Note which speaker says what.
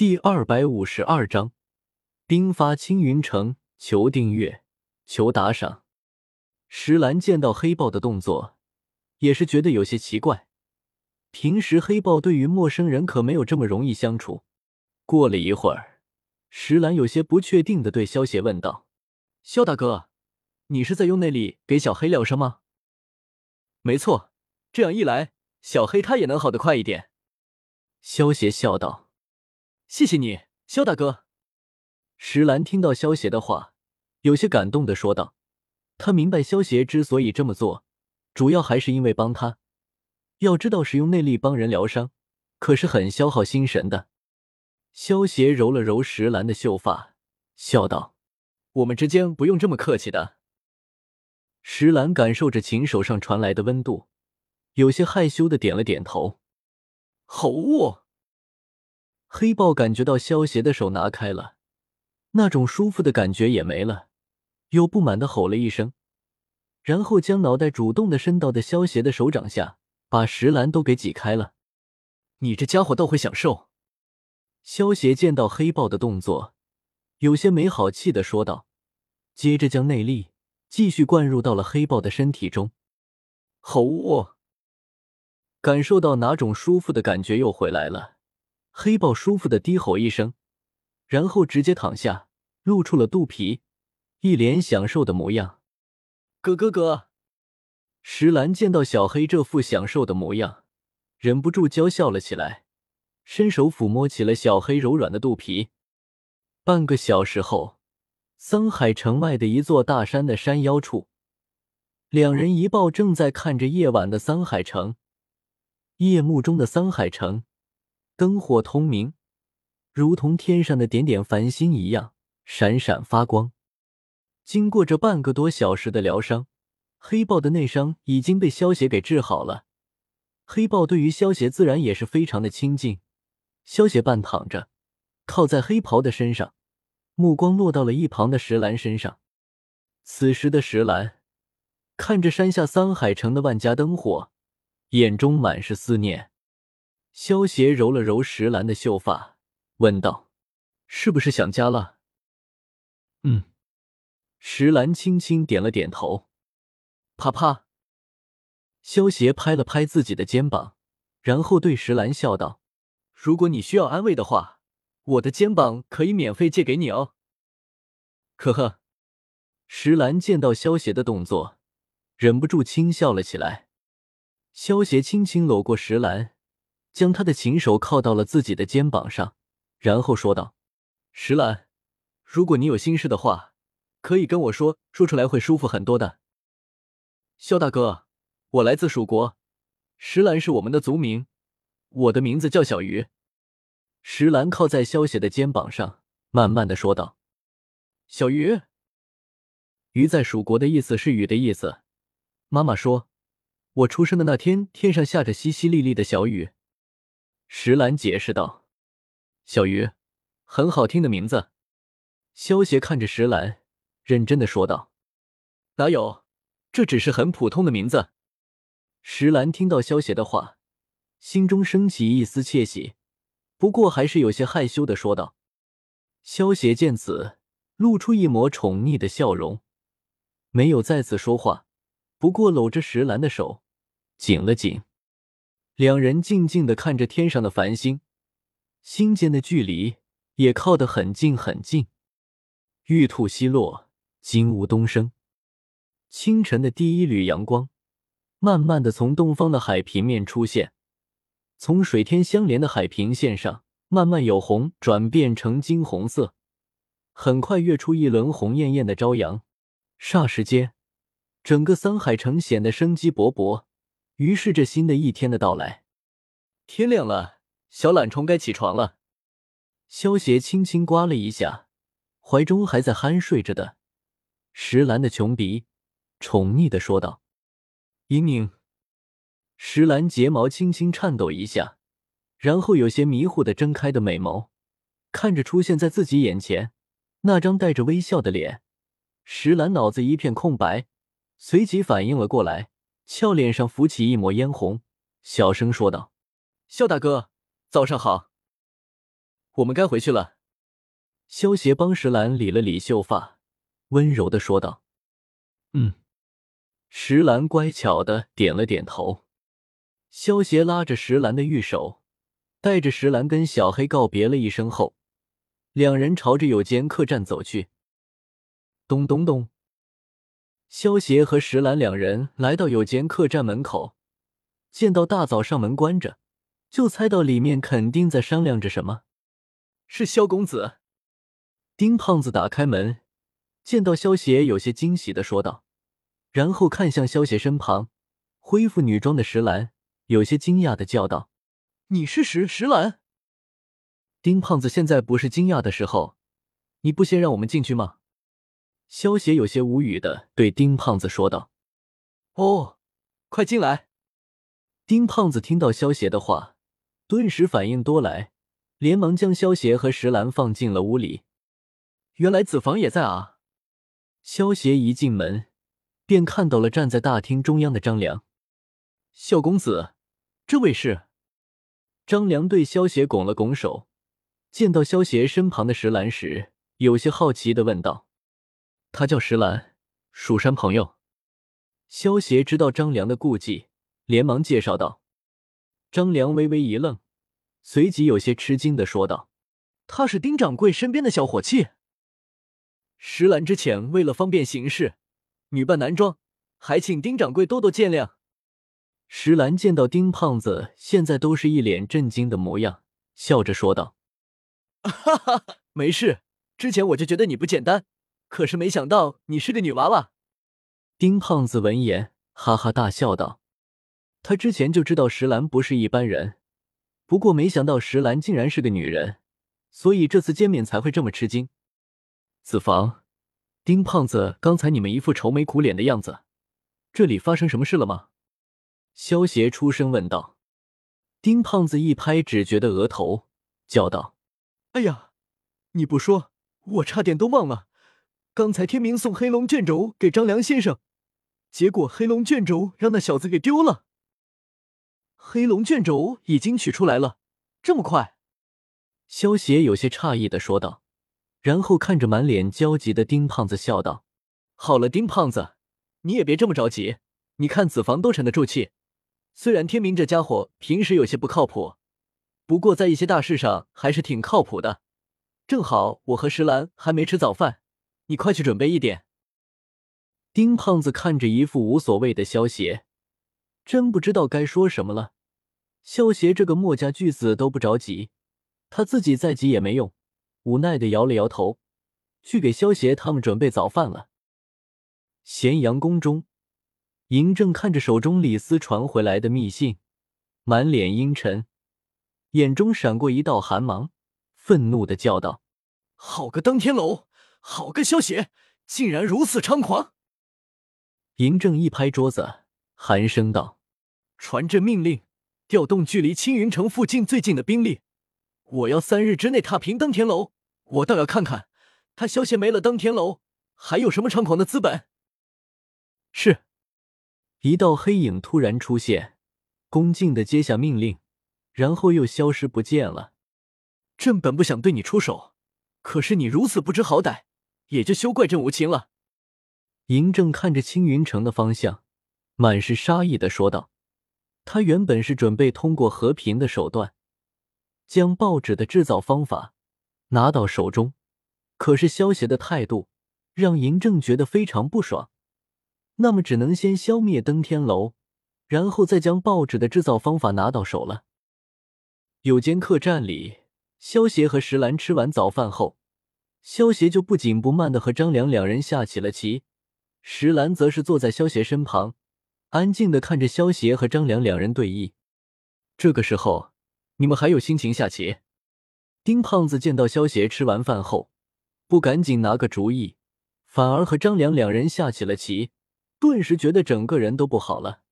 Speaker 1: 第二百五十二章，兵发青云城。求订阅，求打赏。石兰见到黑豹的动作，也是觉得有些奇怪。平时黑豹对于陌生人可没有这么容易相处。过了一会儿，石兰有些不确定的对萧邪问道：“萧大哥，你是在用内力给小黑疗伤吗？”“没错，这样一来，小黑他也能好得快一点。”萧邪笑道。谢谢你，萧大哥。石兰听到萧邪的话，有些感动的说道：“他明白萧邪之所以这么做，主要还是因为帮他。要知道，使用内力帮人疗伤，可是很消耗心神的。”萧邪揉了揉石兰的秀发，笑道：“我们之间不用这么客气的。”石兰感受着琴手上传来的温度，有些害羞的点了点头。好哦。黑豹感觉到萧邪的手拿开了，那种舒服的感觉也没了，又不满的吼了一声，然后将脑袋主动的伸到的萧邪的手掌下，把石兰都给挤开了。你这家伙倒会享受。萧邪见到黑豹的动作，有些没好气的说道，接着将内力继续灌入到了黑豹的身体中。好哦，感受到哪种舒服的感觉又回来了。黑豹舒服的低吼一声，然后直接躺下，露出了肚皮，一脸享受的模样。咯咯咯！石兰见到小黑这副享受的模样，忍不住娇笑了起来，伸手抚摸起了小黑柔软的肚皮。半个小时后，桑海城外的一座大山的山腰处，两人一抱正在看着夜晚的桑海城，夜幕中的桑海城。灯火通明，如同天上的点点繁星一样闪闪发光。经过这半个多小时的疗伤，黑豹的内伤已经被萧邪给治好了。黑豹对于萧邪自然也是非常的亲近。萧邪半躺着，靠在黑袍的身上，目光落到了一旁的石兰身上。此时的石兰看着山下桑海城的万家灯火，眼中满是思念。萧邪揉了揉石兰的秀发，问道：“是不是想家了？”“嗯。”石兰轻轻点了点头。啪啪，萧邪拍了拍自己的肩膀，然后对石兰笑道：“如果你需要安慰的话，我的肩膀可以免费借给你哦。”呵呵，石兰见到萧邪的动作，忍不住轻笑了起来。萧邪轻轻搂过石兰。将他的琴手靠到了自己的肩膀上，然后说道：“石兰，如果你有心事的话，可以跟我说，说出来会舒服很多的。”萧大哥，我来自蜀国，石兰是我们的族名，我的名字叫小鱼。石兰靠在萧邪的肩膀上，慢慢的说道：“小鱼，鱼在蜀国的意思是雨的意思。妈妈说，我出生的那天，天上下着淅淅沥沥的小雨。”石兰解释道：“小鱼，很好听的名字。”萧邪看着石兰，认真的说道：“哪有，这只是很普通的名字。”石兰听到萧邪的话，心中升起一丝窃喜，不过还是有些害羞的说道：“萧邪见此，露出一抹宠溺的笑容，没有再次说话，不过搂着石兰的手紧了紧。”两人静静的看着天上的繁星，心间的距离也靠得很近很近。玉兔西落，金乌东升。清晨的第一缕阳光，慢慢的从东方的海平面出现，从水天相连的海平线上，慢慢由红转变成金红色，很快跃出一轮红艳艳的朝阳。霎时间，整个桑海城显得生机勃勃。于是，这新的一天的到来，天亮了，小懒虫该起床了。萧邪轻轻刮了一下怀中还在酣睡着的石兰的琼鼻，宠溺的说道：“莹莹。”石兰睫毛轻轻颤抖一下，然后有些迷糊的睁开的美眸，看着出现在自己眼前那张带着微笑的脸，石兰脑子一片空白，随即反应了过来。俏脸上浮起一抹嫣红，小声说道：“肖大哥，早上好。
Speaker 2: 我们该回去了。
Speaker 1: 萧协帮石兰理了理秀发，温柔的说道：“嗯。”石兰乖巧的点了点头。萧协拉着石兰的玉手，带着石兰跟小黑告别了一声后，两人朝着有间客栈走去。咚咚咚，萧协和石兰两人来到有间客栈门口，见到大早上门关着，就猜到里面肯定在商量着什么。
Speaker 2: 是萧公子。
Speaker 1: 丁胖子打开门，见到萧协，有些惊喜的说道，然后看向萧协身旁恢复女装的石兰。有些惊讶的叫道：“
Speaker 2: 你是石石兰？”
Speaker 1: 丁胖子现在不是惊讶的时候，你不先让我们进去吗？萧协有些无语的对丁胖子说道：“
Speaker 2: 哦，快进来。”
Speaker 1: 丁胖子听到萧协的话，顿时反应多来，连忙将萧协和石兰放进了屋里。
Speaker 2: 原来子房也在啊！
Speaker 1: 萧协一进门，便看到了站在大厅中央的张良，
Speaker 2: 萧公子。这位是
Speaker 1: 张良，对萧协拱了拱手，见到萧协身旁的石兰时，有些好奇的问道：“他叫石兰，蜀山朋友。”萧协知道张良的顾忌，连忙介绍道。张良微微一愣，随即有些吃惊的说道：“
Speaker 2: 他是丁掌柜身边的小伙计。”石兰之前为了方便行事，女扮男装，还请丁掌柜多多见谅。
Speaker 1: 石兰见到丁胖子现在都是一脸震惊的模样，笑着说道：“
Speaker 2: 哈哈，没事，之前我就觉得你不简单，可是没想到你是个女娃娃。”
Speaker 1: 丁胖子闻言哈哈大笑道：“他之前就知道石兰不是一般人，不过没想到石兰竟然是个女人，所以这次见面才会这么吃惊。”子房，丁胖子，刚才你们一副愁眉苦脸的样子，这里发生什么事了吗？萧协出声问道：“丁胖子一拍只觉的额头，叫道：‘
Speaker 2: 哎呀，你不说，我差点都忘了。刚才天明送黑龙卷轴给张良先生，结果黑龙卷轴让那小子给丢了。黑龙卷轴已经取出来了，这么快？’
Speaker 1: 萧协有些诧异的说道，然后看着满脸焦急的丁胖子笑道：‘
Speaker 2: 好了，丁胖子，你也别这么着急。你看子房都沉得住气。’”虽然天明这家伙平时有些不靠谱，不过在一些大事上还是挺靠谱的。正好我和石兰还没吃早饭，你快去准备一点。
Speaker 1: 丁胖子看着一副无所谓的萧协，真不知道该说什么了。萧协这个墨家巨子都不着急，他自己再急也没用，无奈的摇了摇头，去给萧协他们准备早饭了。咸阳宫中。嬴政看着手中李斯传回来的密信，满脸阴沉，眼中闪过一道寒芒，愤怒的叫道：“
Speaker 2: 好个登天楼，好个萧协，竟然如此猖狂！”
Speaker 1: 嬴政一拍桌子，寒声道：“
Speaker 2: 传朕命令，调动距离青云城附近最近的兵力，我要三日之内踏平登天楼。我倒要看看，他萧协没了登天楼，还有什么猖狂的资本。”
Speaker 1: 是。一道黑影突然出现，恭敬的接下命令，然后又消失不见了。
Speaker 2: 朕本不想对你出手，可是你如此不知好歹，也就休怪朕无情了。
Speaker 1: 嬴政看着青云城的方向，满是杀意的说道：“他原本是准备通过和平的手段，将报纸的制造方法拿到手中，可是萧协的态度让嬴政觉得非常不爽。”那么只能先消灭登天楼，然后再将报纸的制造方法拿到手了。有间客栈里，萧协和石兰吃完早饭后，萧协就不紧不慢的和张良两人下起了棋，石兰则是坐在萧协身旁，安静的看着萧协和张良两人对弈。这个时候，你们还有心情下棋？丁胖子见到萧协吃完饭后，不赶紧拿个主意，反而和张良两人下起了棋。顿时觉得整个人都不好了。